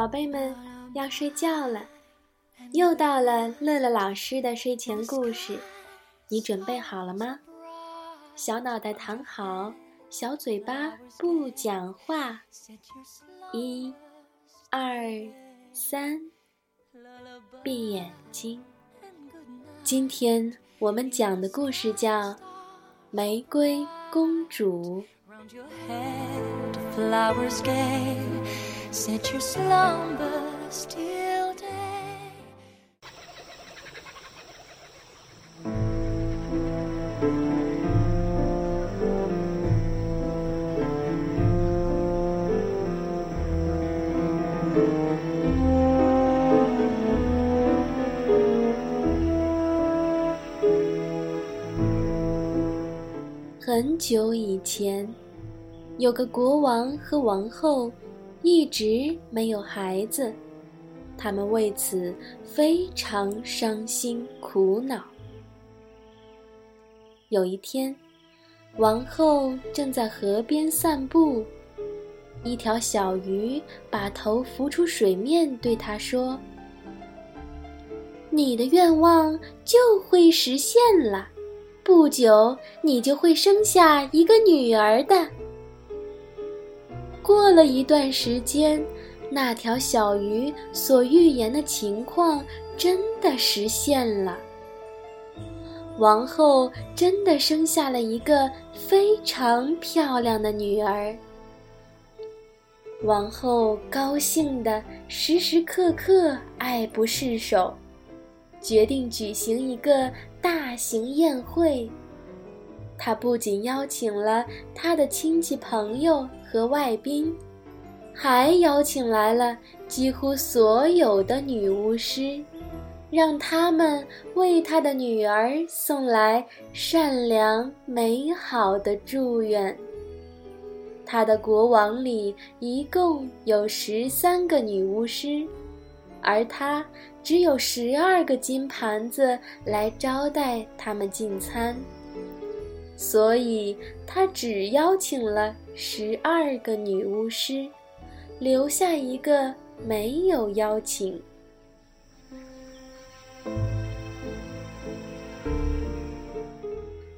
宝贝们要睡觉了，又到了乐乐老师的睡前故事，你准备好了吗？小脑袋躺好，小嘴巴不讲话。一、二、三，闭眼睛。今天我们讲的故事叫《玫瑰公主》。很久以前，有个国王和王后，一直没有孩子，他们为此非常伤心苦恼。有一天，王后正在河边散步，一条小鱼把头浮出水面，对她说：“你的愿望就会实现了。”不久，你就会生下一个女儿的。过了一段时间，那条小鱼所预言的情况真的实现了。王后真的生下了一个非常漂亮的女儿。王后高兴的时时刻刻爱不释手。决定举行一个大型宴会。他不仅邀请了他的亲戚朋友和外宾，还邀请来了几乎所有的女巫师，让他们为他的女儿送来善良美好的祝愿。他的国王里一共有十三个女巫师。而他只有十二个金盘子来招待他们进餐，所以他只邀请了十二个女巫师，留下一个没有邀请。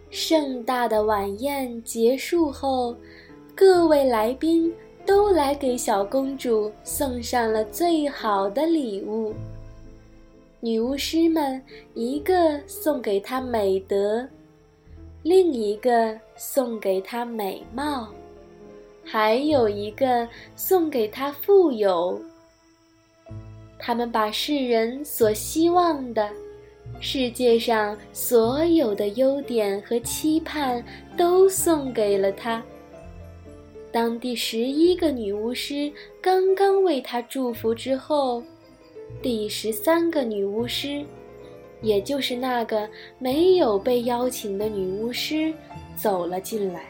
盛大的晚宴结束后，各位来宾。都来给小公主送上了最好的礼物。女巫师们一个送给她美德，另一个送给她美貌，还有一个送给她富有。他们把世人所希望的世界上所有的优点和期盼都送给了她。当第十一个女巫师刚刚为她祝福之后，第十三个女巫师，也就是那个没有被邀请的女巫师，走了进来。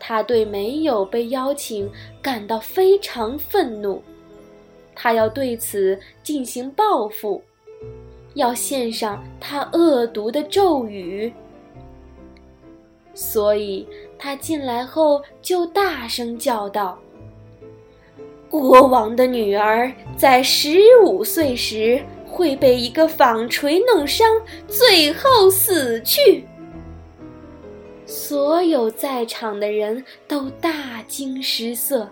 她对没有被邀请感到非常愤怒，她要对此进行报复，要献上她恶毒的咒语。所以，他进来后就大声叫道：“国王的女儿在十五岁时会被一个纺锤弄伤，最后死去。”所有在场的人都大惊失色。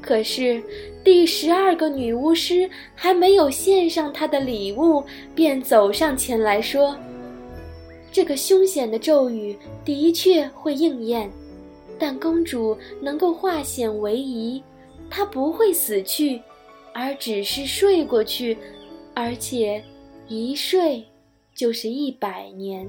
可是，第十二个女巫师还没有献上她的礼物，便走上前来说。这个凶险的咒语的确会应验，但公主能够化险为夷，她不会死去，而只是睡过去，而且一睡就是一百年。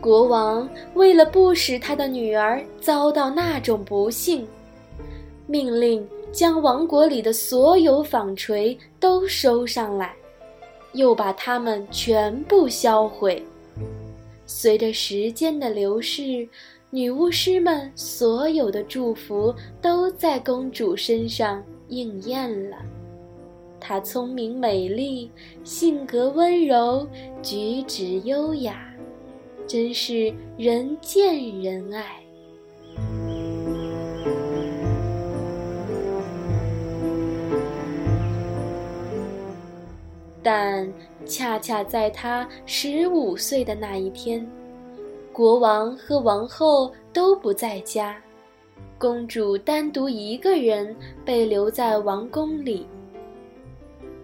国王为了不使他的女儿遭到那种不幸，命令。将王国里的所有纺锤都收上来，又把它们全部销毁。随着时间的流逝，女巫师们所有的祝福都在公主身上应验了。她聪明美丽，性格温柔，举止优雅，真是人见人爱。但恰恰在她十五岁的那一天，国王和王后都不在家，公主单独一个人被留在王宫里。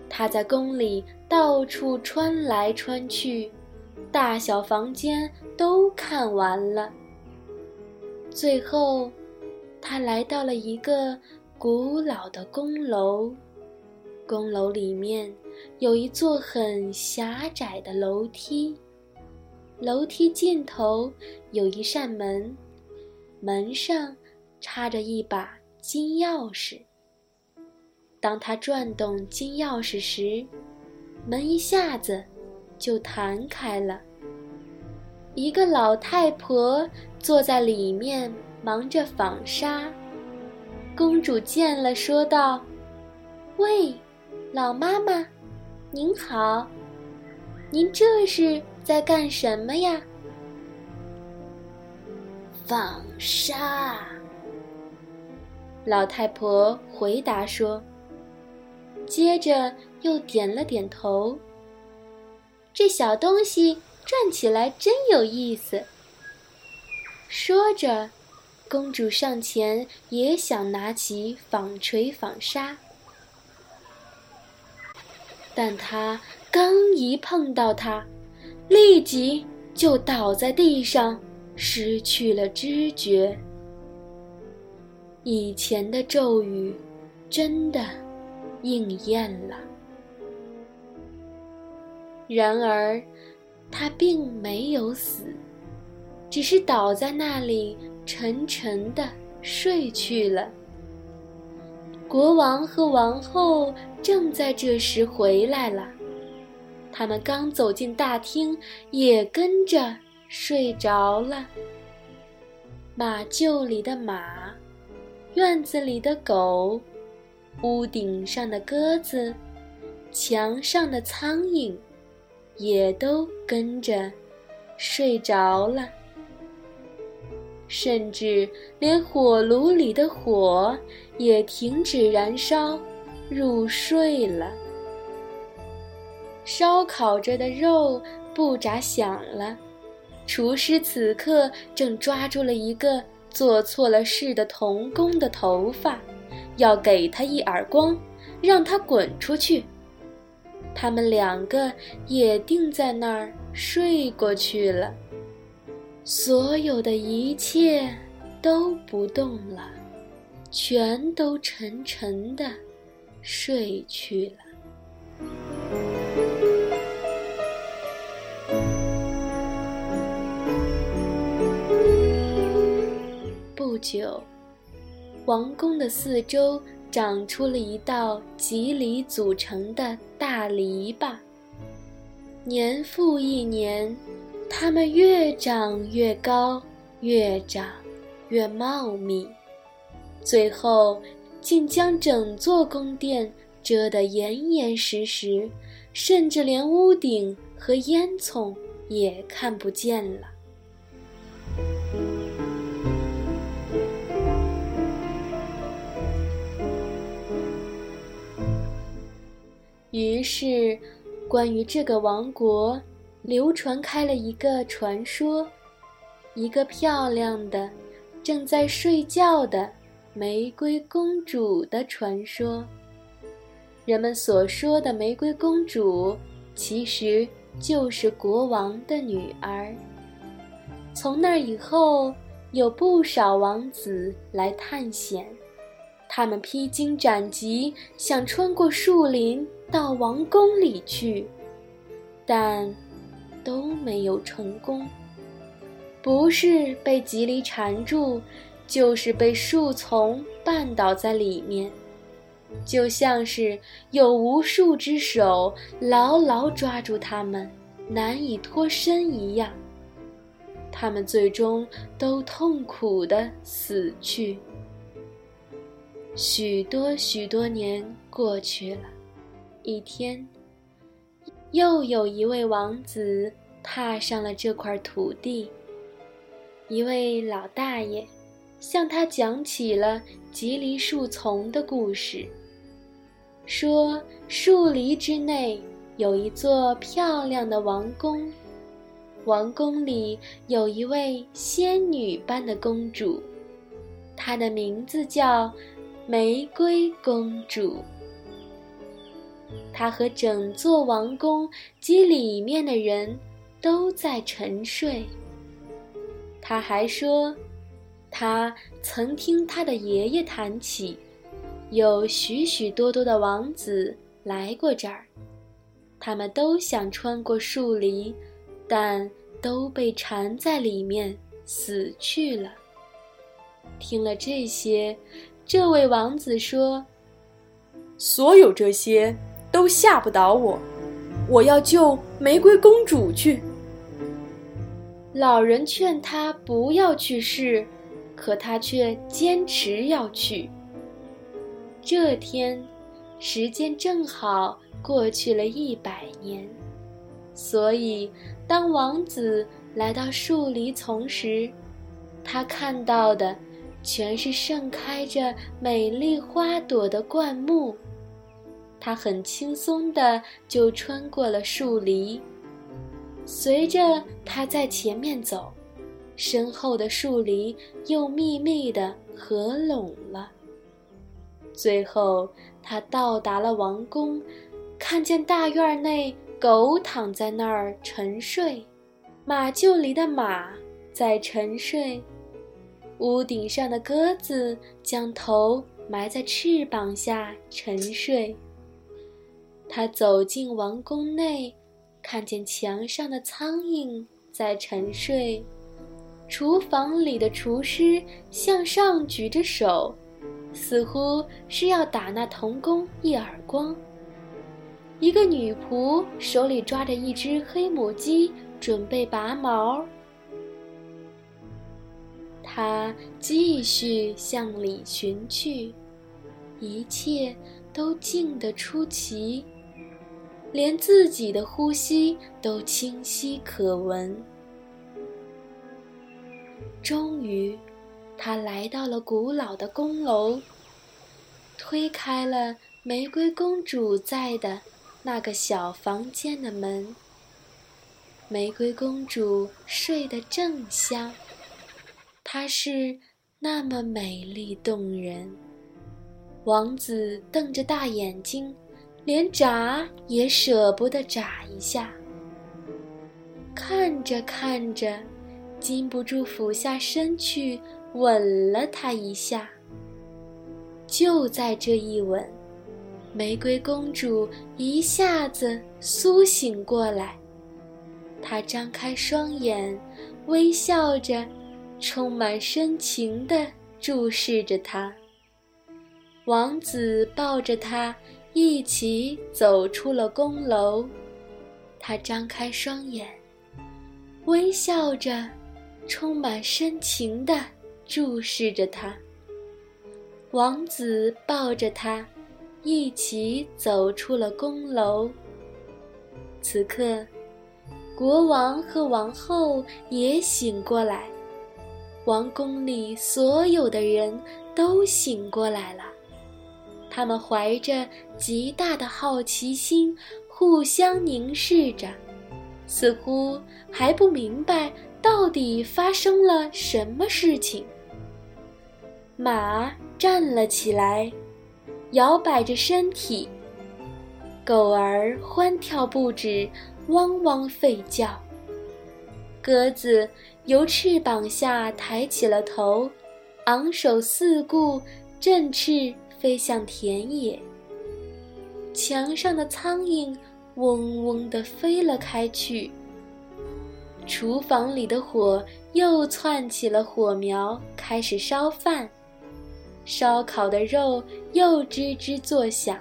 她在宫里到处穿来穿去，大小房间都看完了。最后，她来到了一个古老的宫楼，宫楼里面。有一座很狭窄的楼梯，楼梯尽头有一扇门，门上插着一把金钥匙。当他转动金钥匙时，门一下子就弹开了。一个老太婆坐在里面忙着纺纱。公主见了，说道：“喂，老妈妈。”您好，您这是在干什么呀？纺纱。老太婆回答说，接着又点了点头。这小东西转起来真有意思。说着，公主上前也想拿起纺锤纺纱。但她刚一碰到它，立即就倒在地上，失去了知觉。以前的咒语真的应验了。然而，他并没有死，只是倒在那里，沉沉的睡去了。国王和王后正在这时回来了，他们刚走进大厅，也跟着睡着了。马厩里的马，院子里的狗，屋顶上的鸽子，墙上的苍蝇，也都跟着睡着了。甚至连火炉里的火也停止燃烧，入睡了。烧烤着的肉不咋响了，厨师此刻正抓住了一个做错了事的童工的头发，要给他一耳光，让他滚出去。他们两个也定在那儿睡过去了。所有的一切都不动了，全都沉沉的睡去了。不久，王宫的四周长出了一道蒺藜组成的大篱笆，年复一年。它们越长越高，越长越茂密，最后竟将整座宫殿遮得严严实实，甚至连屋顶和烟囱也看不见了。于是，关于这个王国。流传开了一个传说，一个漂亮的、正在睡觉的玫瑰公主的传说。人们所说的玫瑰公主，其实就是国王的女儿。从那以后，有不少王子来探险，他们披荆斩棘，想穿过树林到王宫里去，但。都没有成功，不是被蒺藜缠住，就是被树丛绊倒在里面，就像是有无数只手牢牢抓住他们，难以脱身一样。他们最终都痛苦的死去。许多许多年过去了，一天。又有一位王子踏上了这块土地。一位老大爷向他讲起了吉梨树丛的故事，说树篱之内有一座漂亮的王宫，王宫里有一位仙女般的公主，她的名字叫玫瑰公主。她和整座王宫及里面的人都在沉睡。他还说，他曾听他的爷爷谈起，有许许多多的王子来过这儿，他们都想穿过树篱，但都被缠在里面死去了。听了这些，这位王子说：“所有这些。”都吓不倒我，我要救玫瑰公主去。老人劝他不要去试，可他却坚持要去。这天，时间正好过去了一百年，所以当王子来到树篱丛时，他看到的全是盛开着美丽花朵的灌木。他很轻松地就穿过了树篱，随着他在前面走，身后的树篱又密密地合拢了。最后，他到达了王宫，看见大院内狗躺在那儿沉睡，马厩里的马在沉睡，屋顶上的鸽子将头埋在翅膀下沉睡。他走进王宫内，看见墙上的苍蝇在沉睡，厨房里的厨师向上举着手，似乎是要打那童工一耳光。一个女仆手里抓着一只黑母鸡，准备拔毛。他继续向里寻去，一切都静得出奇。连自己的呼吸都清晰可闻。终于，他来到了古老的宫楼，推开了玫瑰公主在的那个小房间的门。玫瑰公主睡得正香，她是那么美丽动人。王子瞪着大眼睛。连眨也舍不得眨一下。看着看着，禁不住俯下身去吻了她一下。就在这一吻，玫瑰公主一下子苏醒过来，她张开双眼，微笑着，充满深情地注视着他。王子抱着她。一起走出了宫楼，他张开双眼，微笑着，充满深情地注视着他。王子抱着他，一起走出了宫楼。此刻，国王和王后也醒过来，王宫里所有的人都醒过来了。他们怀着极大的好奇心，互相凝视着，似乎还不明白到底发生了什么事情。马站了起来，摇摆着身体；狗儿欢跳不止，汪汪吠叫；鸽子由翅膀下抬起了头，昂首四顾，振翅。飞向田野，墙上的苍蝇嗡嗡地飞了开去。厨房里的火又窜起了火苗，开始烧饭。烧烤的肉又吱吱作响。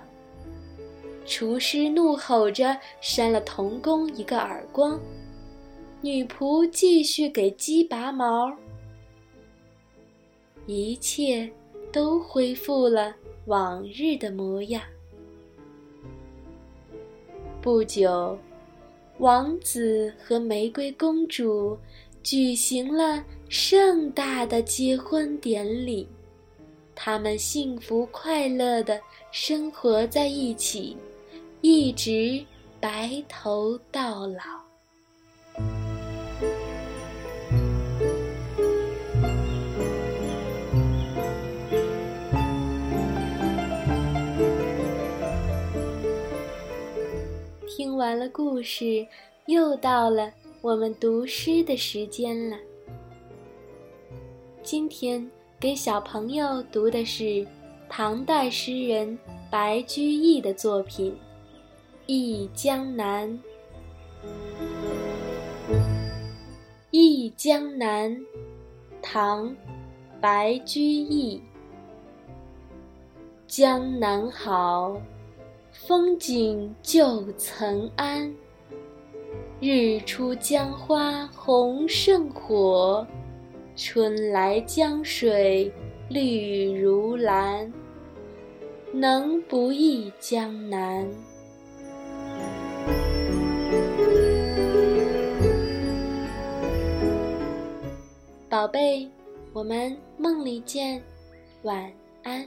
厨师怒吼着扇了童工一个耳光，女仆继续给鸡拔毛。一切都恢复了。往日的模样。不久，王子和玫瑰公主举行了盛大的结婚典礼，他们幸福快乐的生活在一起，一直白头到老。听完了故事，又到了我们读诗的时间了。今天给小朋友读的是唐代诗人白居易的作品《忆江南》。《忆江南》，唐·白居易。江南好。风景旧曾谙，日出江花红胜火，春来江水绿如蓝。能不忆江南？宝贝，我们梦里见，晚安。